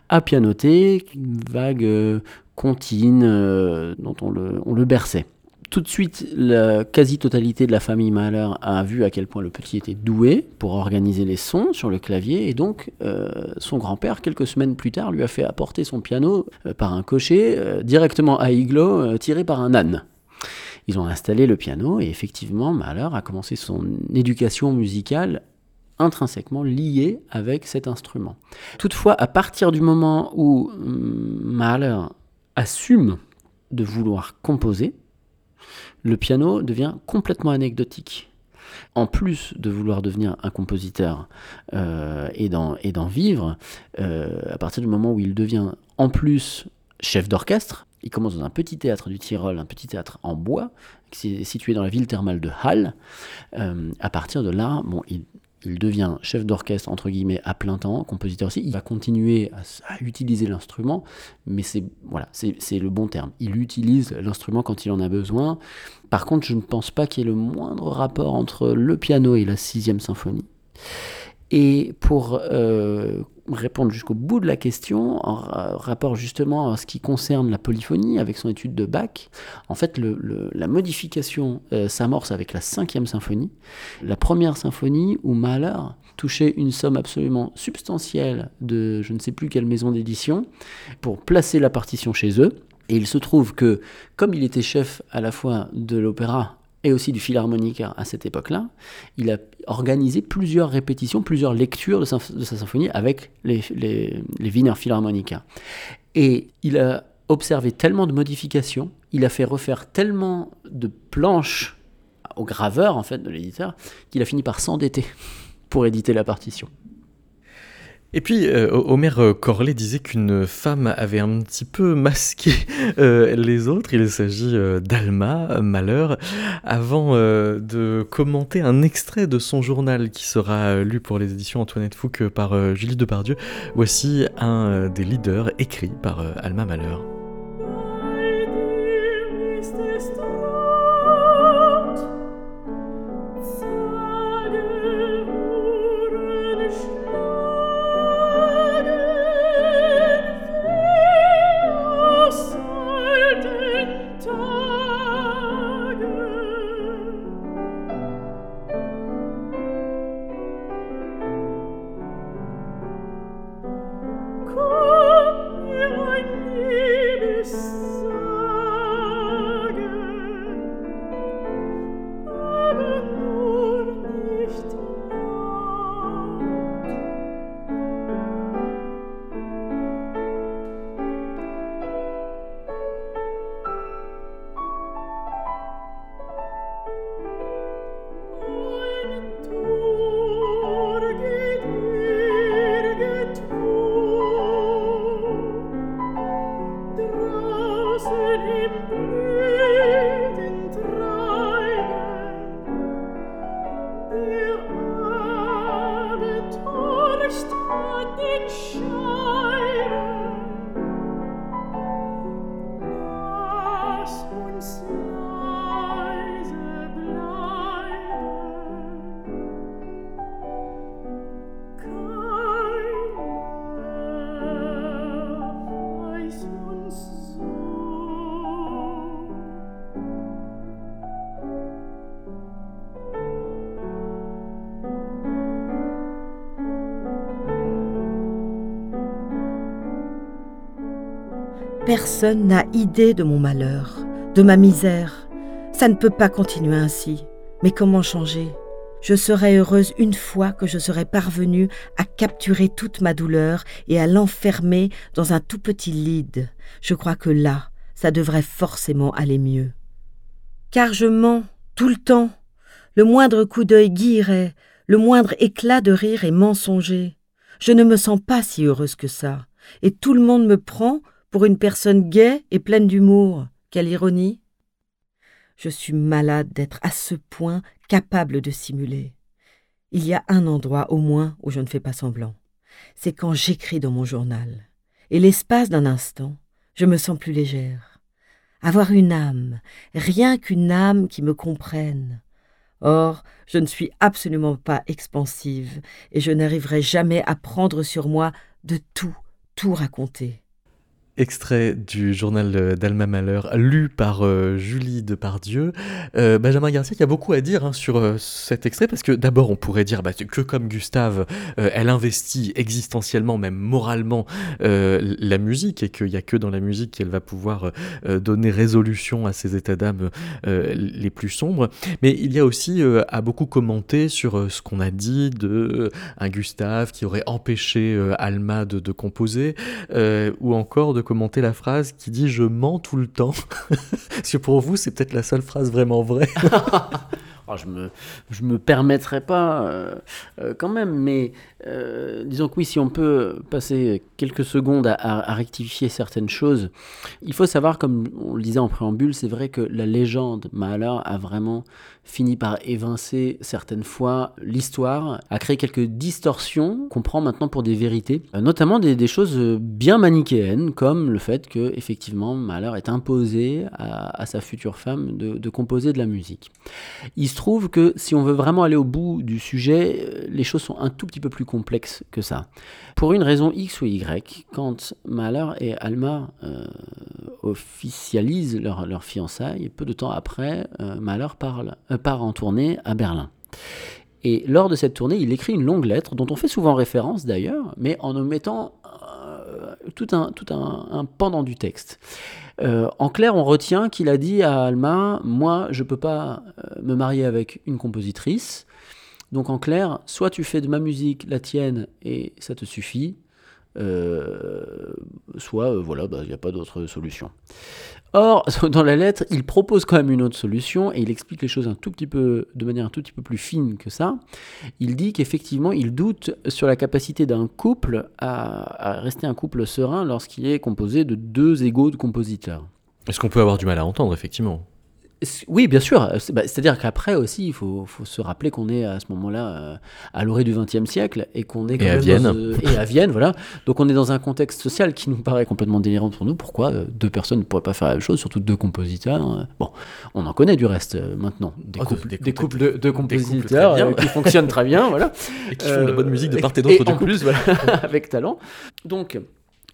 à pianoter une vague euh, comptine euh, dont on le berçait tout de suite, la quasi-totalité de la famille Mahler a vu à quel point le petit était doué pour organiser les sons sur le clavier, et donc euh, son grand-père, quelques semaines plus tard, lui a fait apporter son piano euh, par un cocher euh, directement à Iglo, tiré par un âne. Ils ont installé le piano, et effectivement, Mahler a commencé son éducation musicale intrinsèquement liée avec cet instrument. Toutefois, à partir du moment où hum, Mahler assume de vouloir composer, le piano devient complètement anecdotique. En plus de vouloir devenir un compositeur euh, et d'en vivre, euh, à partir du moment où il devient en plus chef d'orchestre, il commence dans un petit théâtre du Tyrol, un petit théâtre en bois, qui est situé dans la ville thermale de Halle. Euh, à partir de là, il, il devient chef d'orchestre entre guillemets à plein temps, compositeur aussi. Il va continuer à, utiliser l'instrument, mais c'est voilà, c'est le bon terme. Il utilise l'instrument quand il en a besoin. Par contre, je ne pense pas qu'il y ait le moindre rapport entre le piano et la sixième symphonie. Et pour euh, répondre jusqu'au bout de la question, en rapport justement à ce qui concerne la polyphonie avec son étude de Bach, en fait, la modification euh, s'amorce avec la cinquième symphonie, la première symphonie où Mahler touchait une somme absolument substantielle de je ne sais plus quelle maison d'édition pour placer la partition chez eux. Et il se trouve que, comme il était chef à la fois de l'opéra et aussi du philharmonica à cette époque-là, il a organisé plusieurs répétitions, plusieurs lectures de sa, symphonie avec les, les, Philharmonica. Et il a observé tellement de modifications, il a fait refaire tellement de planches au graveur en fait de l'éditeur qu'il a fini par s'endetter pour éditer la partition. Et puis, euh, Omer euh, Corlet disait qu'une femme avait un petit peu masqué euh, les autres. Il s'agit d'Alma Malheur. Avant de commenter un extrait de son journal qui sera lu pour les éditions Antoinette Fouque par Julie Depardieu, voici un des leaders écrits par Alma Malheur. Personne n'a idée de mon malheur, de ma misère. Ça ne peut pas continuer ainsi. Mais comment changer? Je serai heureuse une fois que je serai parvenue à capturer toute ma douleur et à l'enfermer dans un tout petit lit. Je crois que là, ça devrait forcément aller mieux. Car je mens tout le temps. Le moindre coup d'œil guillerait, le moindre éclat de rire est mensonger. Je ne me sens pas si heureuse que ça. Et tout le monde me prend pour une personne gaie et pleine d'humour. Quelle ironie. Je suis malade d'être à ce point capable de simuler. Il y a un endroit au moins où je ne fais pas semblant. C'est quand j'écris dans mon journal. Et l'espace d'un instant, je me sens plus légère. Avoir une âme, rien qu'une âme qui me comprenne. Or, je ne suis absolument pas expansive, et je n'arriverai jamais à prendre sur moi de tout, tout raconter. Extrait du journal d'Alma Malheur, lu par euh, Julie Depardieu. Euh, Benjamin Garcia qui a beaucoup à dire hein, sur euh, cet extrait, parce que d'abord on pourrait dire bah, que comme Gustave, elle investit existentiellement, même moralement, la musique, et qu'il n'y a que dans la musique qu'elle va pouvoir donner résolution à ces états d'âme les plus sombres. Mais il y a aussi à beaucoup commenter sur ce qu'on a dit de un Gustave qui aurait empêché Alma de composer, ou encore de commenter la phrase qui dit je mens tout le temps. Parce que pour vous, c'est peut-être la seule phrase vraiment vraie. Oh, je me, je me permettrai pas euh, euh, quand même, mais euh, disons que oui, si on peut passer quelques secondes à, rectifier certaines choses, il faut savoir, comme on le disait en préambule, c'est vrai que la légende Mahler a vraiment fini par évincer certaines fois l'histoire, a créé quelques distorsions qu'on prend maintenant pour des vérités, notamment des, choses bien manichéennes, comme le fait que effectivement Mahler est imposé à, sa future femme de, composer de la musique. Il se trouve que si on veut vraiment aller au bout du sujet, les choses sont un tout petit peu plus complexe que ça. Pour une raison X ou Y, quand Mahler et Alma euh, officialisent leur, leur, fiançailles, peu de temps après, euh, parle, euh, part en tournée à Berlin. Et lors de cette tournée, il écrit une longue lettre, dont on fait souvent référence d'ailleurs, mais en omettant tout, un, tout un, pendant du texte. en clair, on retient qu'il a dit à Alma, moi, je ne peux pas me marier avec une compositrice, donc en clair, soit tu fais de ma musique la tienne et ça te suffit, euh, soit euh, voilà, bah, il n'y a pas d'autre solution. Or, dans la lettre, il propose quand même une autre solution et il explique les choses un tout petit peu, de manière un tout petit peu plus fine que ça. Il dit qu'effectivement, il doute sur la capacité d'un couple à, à, rester un couple serein lorsqu'il est composé de deux égaux de compositeurs. Est-ce qu'on peut avoir du mal à entendre, effectivement? Oui, bien sûr. Bah, c'est-à-dire qu'après aussi, il faut, se rappeler qu'on est à ce moment-là euh, à l'orée du XXe siècle et qu'on est et à Vienne. et à Vienne, voilà. Donc on est dans un contexte social qui nous paraît complètement délirant pour nous. Pourquoi euh, deux personnes ne pourraient pas faire la même chose, surtout deux compositeurs hein. Bon, on en connaît du reste euh, maintenant, des, oh, couples, des, couples, de, de compositeurs qui fonctionnent très bien, voilà, et qui font de la bonne musique de part et d'autre. En plus, voilà, avec talent. Donc euh,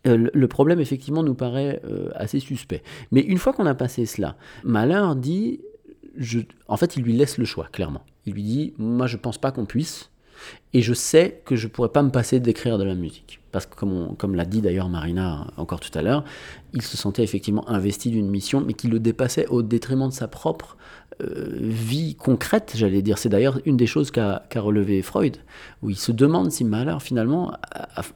le problème, effectivement, nous paraît euh, assez suspect. Mais une fois qu'on a passé cela, Mahler dit, en fait, il lui laisse le choix, clairement. Il lui dit, moi, je pense pas qu'on puisse, et je sais que je pourrais pas me passer d'écrire de la musique. Parce que, comme, comme l'a dit d'ailleurs Marina encore tout à l'heure, il se sentait effectivement investi d'une mission, mais qui le dépassait au détriment de sa propre euh, vie concrète, j'allais dire. C'est d'ailleurs une des choses qu'a relevé Freud, où il se demande si Mahler, finalement,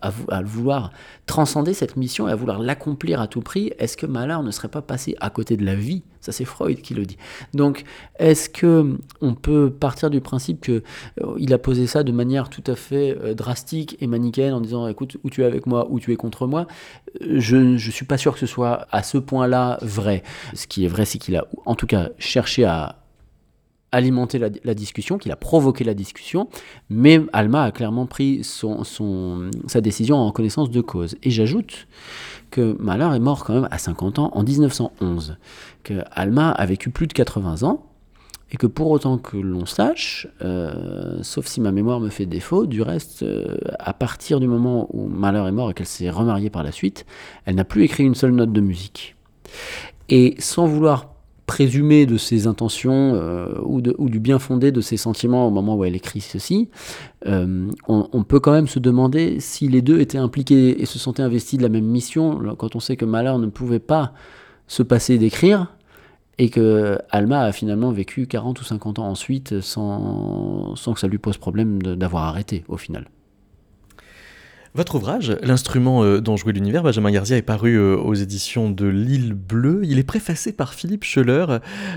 à, vouloir transcender cette mission et à vouloir l'accomplir à tout prix, est-ce que Mahler ne serait pas passé à côté de la vie C'est Freud qui le dit. Donc, est-ce que on peut partir du principe que euh, il a posé ça de manière tout à fait euh, drastique et manichéenne en disant, écoute, ou tu es avec moi ou tu es contre moi Je ne suis pas sûr que ce soit à ce point-là vrai. Ce qui est vrai, c'est qu'il a en tout cas cherché à alimenté la, discussion, qu'il a provoqué la discussion, mais Alma a clairement pris son, sa décision en connaissance de cause. Et j'ajoute que Mahler est mort quand même à 50 ans en 1911, que Alma a vécu plus de 80 ans, et que pour autant que l'on sache, euh, sauf si ma mémoire me fait défaut, du reste, euh, à partir du moment où Mahler est mort et qu'elle s'est remariée par la suite, elle n'a plus écrit une seule note de musique. Et sans vouloir présumer de ses intentions euh, ou, du bien fondé de ses sentiments au moment où elle écrit ceci, euh, on, peut quand même se demander si les deux étaient impliqués et se sentaient investis de la même mission, quand on sait que Mahler ne pouvait pas se passer d'écrire, et que Alma a finalement vécu 40 ou 50 ans ensuite sans, sans que ça lui pose problème d'avoir arrêté au final. Votre ouvrage, L'instrument euh, dont jouait l'univers, Benjamin Garzia, est paru euh, aux éditions de l'île Bleue. Il est préfacé par Philippe Scheller,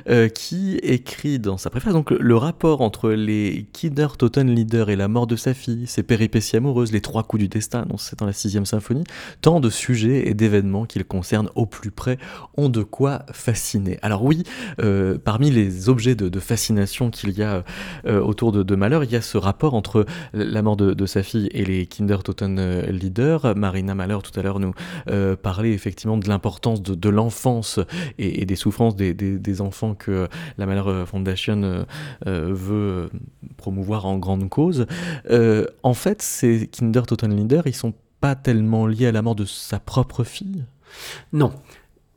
euh, qui écrit dans sa préface donc, le rapport entre les Kinder Leader et la mort de sa fille, ses péripéties amoureuses, les trois coups du destin, c'est dans la sixième symphonie. Tant de sujets et d'événements qui le concernent au plus près ont de quoi fasciner. Alors oui, parmi les objets de, fascination qu'il y a autour de, de Malheur, il y a ce rapport entre la mort de, sa fille et les Kinder euh, leader. Marina Mahler tout à l'heure nous euh, parlait effectivement de l'importance de, l'enfance et, des souffrances des, enfants que la Mahler Foundation euh, veut promouvoir en grande cause. en fait, ces Kinder Total Leader, ils sont pas tellement liés à la mort de sa propre fille? Non.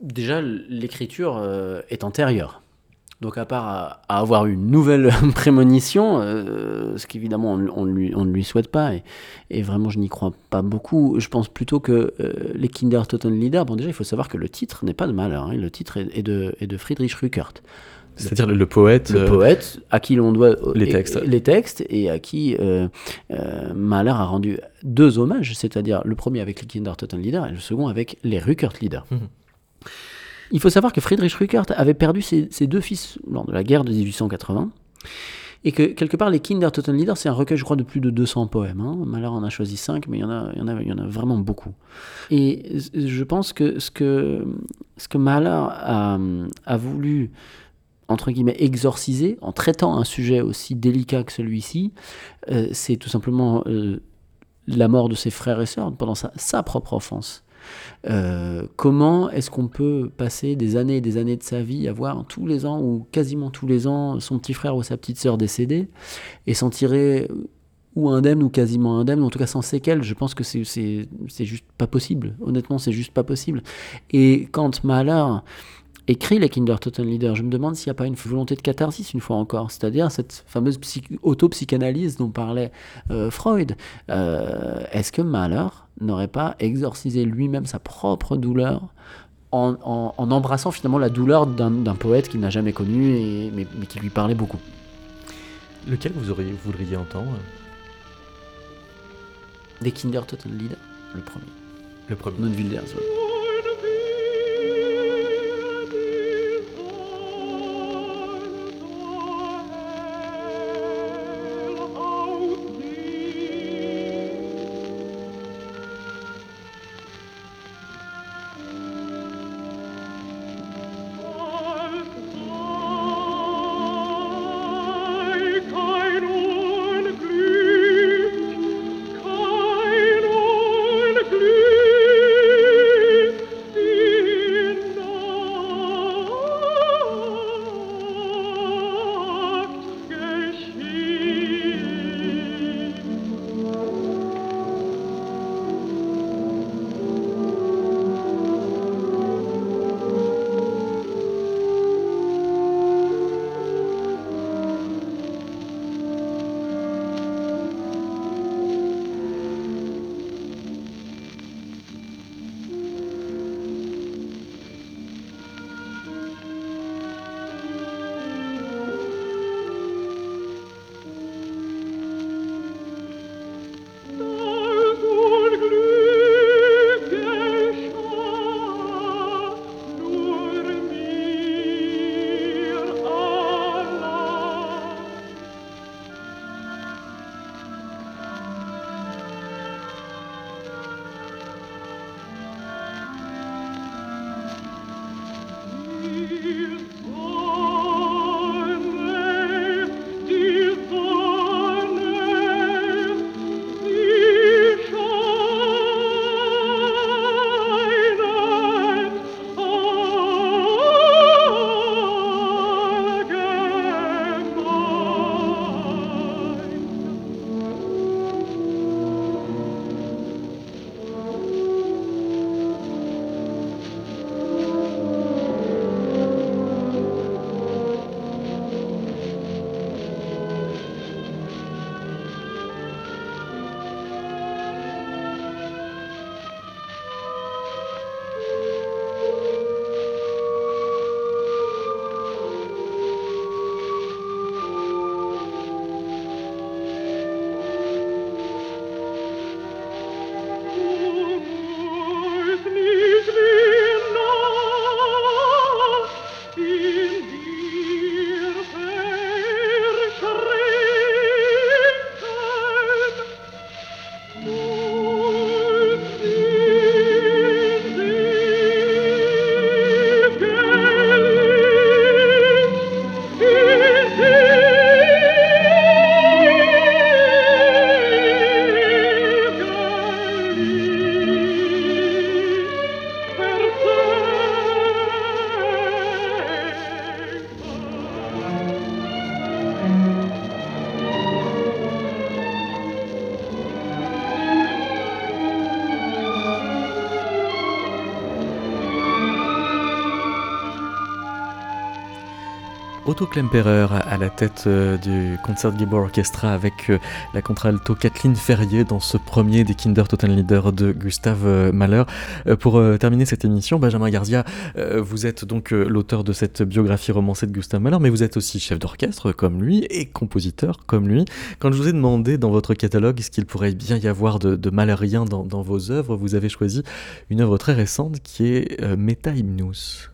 Déjà, l'écriture est antérieure. Donc à part à, avoir une nouvelle prémonition, euh, ce qu'évidemment on, lui, on, ne lui souhaite pas, et, vraiment je n'y crois pas beaucoup, je pense plutôt que euh, les Kinder Leader, bon déjà il faut savoir que le titre n'est pas de Mahler, hein, le titre est, de, est de Friedrich Rückert. C'est-à-dire le, poète. Le euh, poète à qui l'on doit les textes. les textes et à qui Mahler a rendu deux hommages, c'est-à-dire le premier avec les Kinder Leader et le second avec les Rückert Lieder. Mmh. Il faut savoir que Friedrich Rückert avait perdu ses, deux fils lors de la guerre de 1880. Et que quelque part, les Kinder Leader, c'est un recueil, je crois, de plus de 200 poèmes. Hein. Mahler en a choisi 5, mais il y, en a, vraiment beaucoup. Et je pense que ce que, ce a, a voulu, entre guillemets, exorciser en traitant un sujet aussi délicat que celui-ci, euh, c'est tout simplement euh, la mort de ses frères et sœurs pendant sa, sa propre enfance. Euh, comment est-ce qu'on peut passer des années et des années de sa vie à voir tous les ans ou quasiment tous les ans son petit frère ou sa petite sœur décédés et s'en tirer ou indemne ou quasiment indemne, en tout cas sans séquelles, je pense que c'est juste pas possible. Honnêtement, c'est juste pas possible. Et quand Mahler écrit les Kinder Total Leader, je me demande s'il n'y a pas une volonté de catharsis une fois encore, c'est-à-dire cette fameuse auto-psychanalyse dont parlait euh, Freud. Euh, est-ce que Mahler n'aurait pas exorcisé lui-même sa propre douleur en, embrassant finalement la douleur d'un poète qu'il n'a jamais connu, mais, qui lui parlait beaucoup Lequel vous auriez, voudriez entendre? Des Kinder Total Leader, le premier. Le premier. Non Otto Klemperer à la tête euh, du Concertgebouw Orchestra avec euh, la contralto Kathleen Ferrier dans ce premier des Kinder Leader de Gustave euh, Mahler. Pour terminer cette émission, Benjamin Garzia, vous êtes donc l'auteur de cette biographie romancée de Gustave Mahler, mais vous êtes aussi chef d'orchestre comme lui et compositeur comme lui. Quand je vous ai demandé dans votre catalogue ce qu'il pourrait bien y avoir de, de malheurien dans, dans, vos œuvres, vous avez choisi une œuvre très récente qui est Meta Hymnus.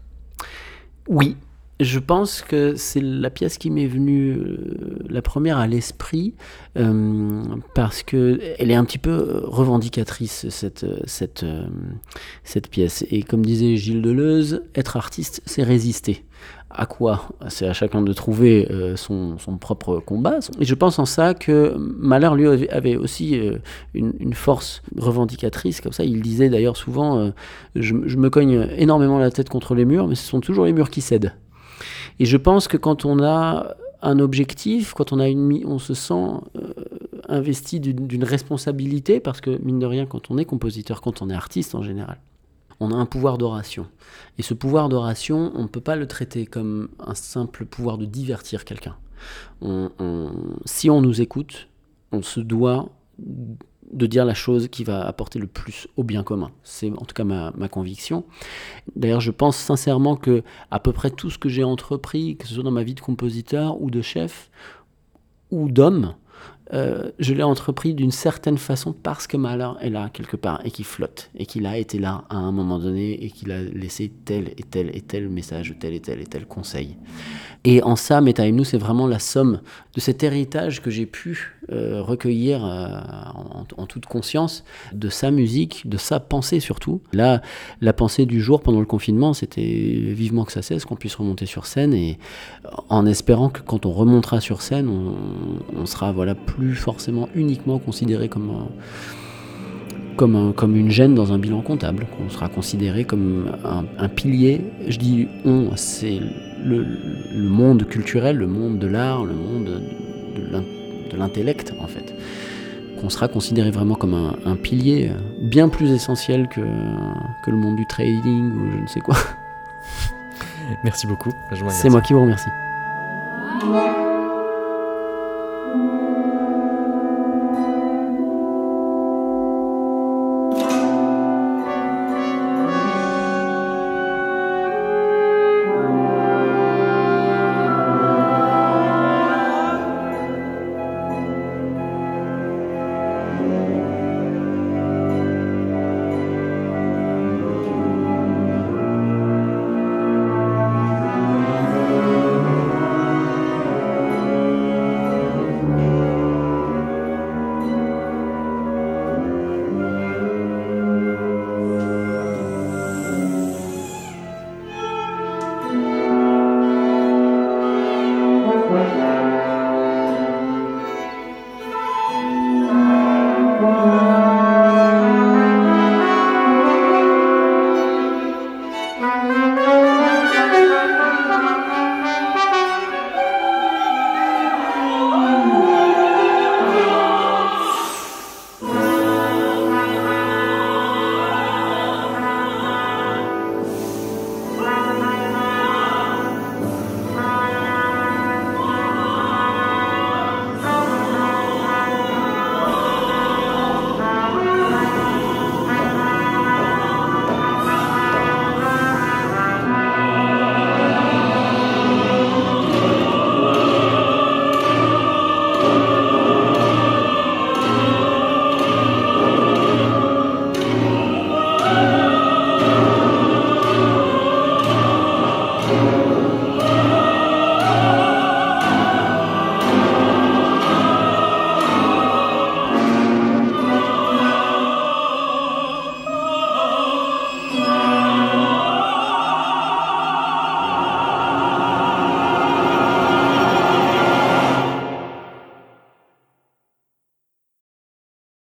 Oui, je pense que c'est la pièce qui m'est venue euh, la première à l'esprit euh, parce que elle est un petit peu revendicatrice cette cette euh, cette pièce et comme disait Gilles Deleuze, être artiste c'est résister. À quoi? C'est à chacun de trouver son, son, propre combat. Et je pense en ça que Mahler, lui, avait aussi une, force revendicatrice. Comme ça, il disait d'ailleurs souvent je, me cogne énormément la tête contre les murs, mais ce sont toujours les murs qui cèdent. Et je pense que quand on a un objectif, quand on, a une, on se sent euh, investi d'une responsabilité, parce que mine de rien, quand on est compositeur, quand on est artiste en général, on a un pouvoir d'oration. Et ce pouvoir d'oration, on ne peut pas le traiter comme un simple pouvoir de divertir quelqu'un. si on nous écoute, on se doit de dire la chose qui va apporter le plus au bien commun. C'est en tout cas ma, conviction. D'ailleurs, je pense sincèrement que à peu près tout ce que j'ai entrepris, que ce soit dans ma vie de compositeur ou de chef ou d'homme, euh, je l'ai entrepris d'une certaine façon parce que Mahler est là quelque part et qu'il flotte et qu'il a été là à un moment donné et qu'il a laissé tel et tel et tel message, tel et tel et tel conseil. Et en ça, Meta c'est vraiment la somme de cet héritage que j'ai pu euh, recueillir euh, en, toute conscience de sa musique, de sa pensée surtout. Là, la pensée du jour pendant le confinement, c'était vivement que ça cesse, qu'on puisse remonter sur scène et en espérant que quand on remontera sur scène, on, sera voilà plus forcément uniquement considéré comme comme, comme une gêne dans un bilan comptable, qu'on sera considéré comme un, pilier. Je dis on, c'est le, le, monde culturel, le monde de l'art, le monde de l'intellect en fait. Qu'on sera considéré vraiment comme un, un, pilier bien plus essentiel que, que le monde du trading ou je ne sais quoi. Merci beaucoup. C'est moi qui vous remercie.